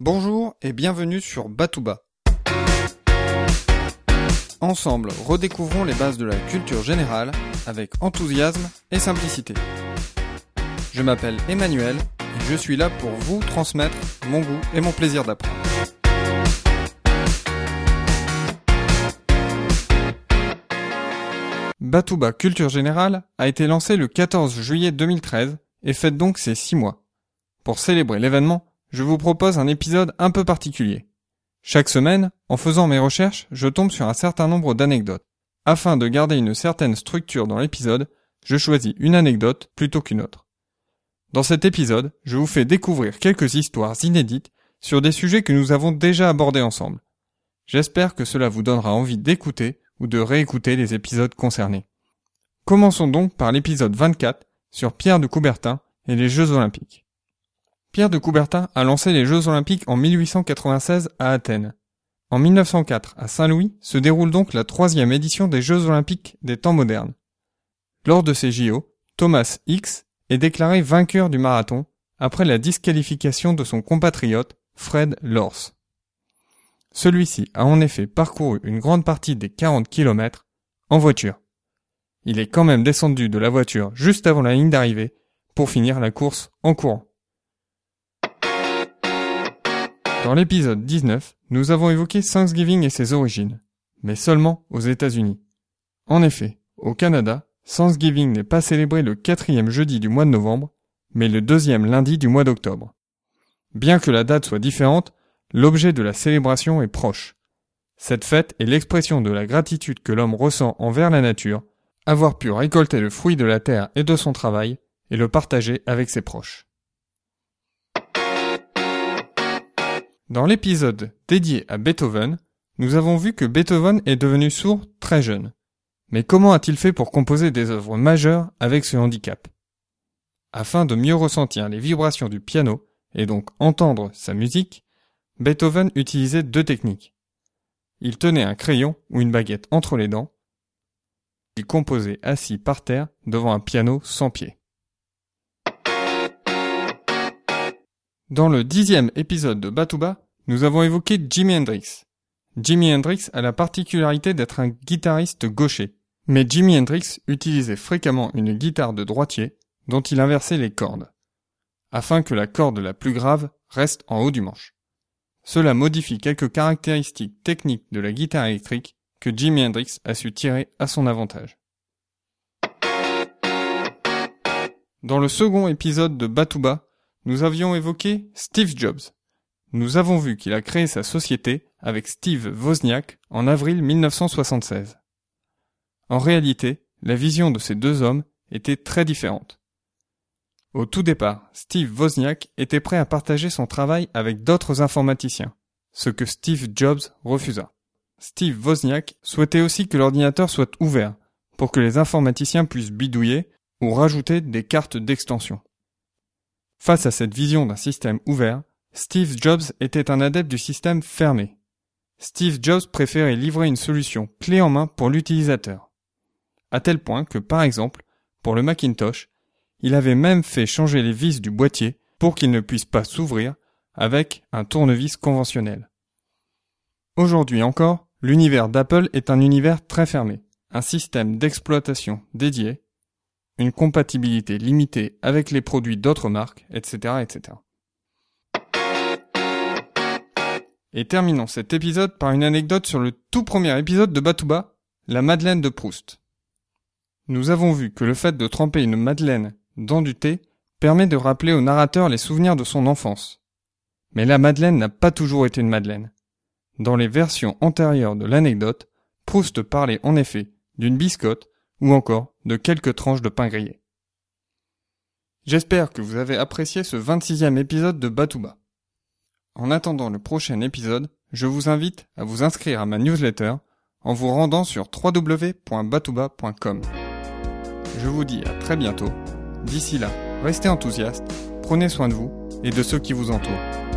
Bonjour et bienvenue sur Batouba. Ensemble, redécouvrons les bases de la culture générale avec enthousiasme et simplicité. Je m'appelle Emmanuel et je suis là pour vous transmettre mon goût et mon plaisir d'apprendre. Batouba Culture Générale a été lancé le 14 juillet 2013 et fête donc ses 6 mois. Pour célébrer l'événement, je vous propose un épisode un peu particulier. Chaque semaine, en faisant mes recherches, je tombe sur un certain nombre d'anecdotes. Afin de garder une certaine structure dans l'épisode, je choisis une anecdote plutôt qu'une autre. Dans cet épisode, je vous fais découvrir quelques histoires inédites sur des sujets que nous avons déjà abordés ensemble. J'espère que cela vous donnera envie d'écouter ou de réécouter les épisodes concernés. Commençons donc par l'épisode 24 sur Pierre de Coubertin et les Jeux Olympiques. Pierre de Coubertin a lancé les Jeux Olympiques en 1896 à Athènes. En 1904, à Saint-Louis, se déroule donc la troisième édition des Jeux Olympiques des temps modernes. Lors de ces JO, Thomas X est déclaré vainqueur du marathon après la disqualification de son compatriote Fred Lors. Celui-ci a en effet parcouru une grande partie des 40 km en voiture. Il est quand même descendu de la voiture juste avant la ligne d'arrivée pour finir la course en courant. Dans l'épisode 19, nous avons évoqué Thanksgiving et ses origines, mais seulement aux États-Unis. En effet, au Canada, Thanksgiving n'est pas célébré le quatrième jeudi du mois de novembre, mais le deuxième lundi du mois d'octobre. Bien que la date soit différente, l'objet de la célébration est proche. Cette fête est l'expression de la gratitude que l'homme ressent envers la nature, avoir pu récolter le fruit de la terre et de son travail, et le partager avec ses proches. Dans l'épisode dédié à Beethoven, nous avons vu que Beethoven est devenu sourd très jeune. Mais comment a-t-il fait pour composer des œuvres majeures avec ce handicap? Afin de mieux ressentir les vibrations du piano et donc entendre sa musique, Beethoven utilisait deux techniques. Il tenait un crayon ou une baguette entre les dents. Il composait assis par terre devant un piano sans pied. Dans le dixième épisode de Batouba, nous avons évoqué Jimi Hendrix. Jimi Hendrix a la particularité d'être un guitariste gaucher, mais Jimi Hendrix utilisait fréquemment une guitare de droitier dont il inversait les cordes, afin que la corde la plus grave reste en haut du manche. Cela modifie quelques caractéristiques techniques de la guitare électrique que Jimi Hendrix a su tirer à son avantage. Dans le second épisode de Batouba, nous avions évoqué Steve Jobs. Nous avons vu qu'il a créé sa société avec Steve Wozniak en avril 1976. En réalité, la vision de ces deux hommes était très différente. Au tout départ, Steve Wozniak était prêt à partager son travail avec d'autres informaticiens, ce que Steve Jobs refusa. Steve Wozniak souhaitait aussi que l'ordinateur soit ouvert pour que les informaticiens puissent bidouiller ou rajouter des cartes d'extension. Face à cette vision d'un système ouvert, Steve Jobs était un adepte du système fermé. Steve Jobs préférait livrer une solution clé en main pour l'utilisateur. À tel point que, par exemple, pour le Macintosh, il avait même fait changer les vis du boîtier pour qu'il ne puisse pas s'ouvrir avec un tournevis conventionnel. Aujourd'hui encore, l'univers d'Apple est un univers très fermé, un système d'exploitation dédié une compatibilité limitée avec les produits d'autres marques, etc., etc. Et terminons cet épisode par une anecdote sur le tout premier épisode de Batouba, la Madeleine de Proust. Nous avons vu que le fait de tremper une Madeleine dans du thé permet de rappeler au narrateur les souvenirs de son enfance. Mais la Madeleine n'a pas toujours été une Madeleine. Dans les versions antérieures de l'anecdote, Proust parlait en effet d'une biscotte ou encore de quelques tranches de pain grillé. J'espère que vous avez apprécié ce 26e épisode de Batouba. En attendant le prochain épisode, je vous invite à vous inscrire à ma newsletter en vous rendant sur www.batouba.com. Je vous dis à très bientôt. D'ici là, restez enthousiastes, prenez soin de vous et de ceux qui vous entourent.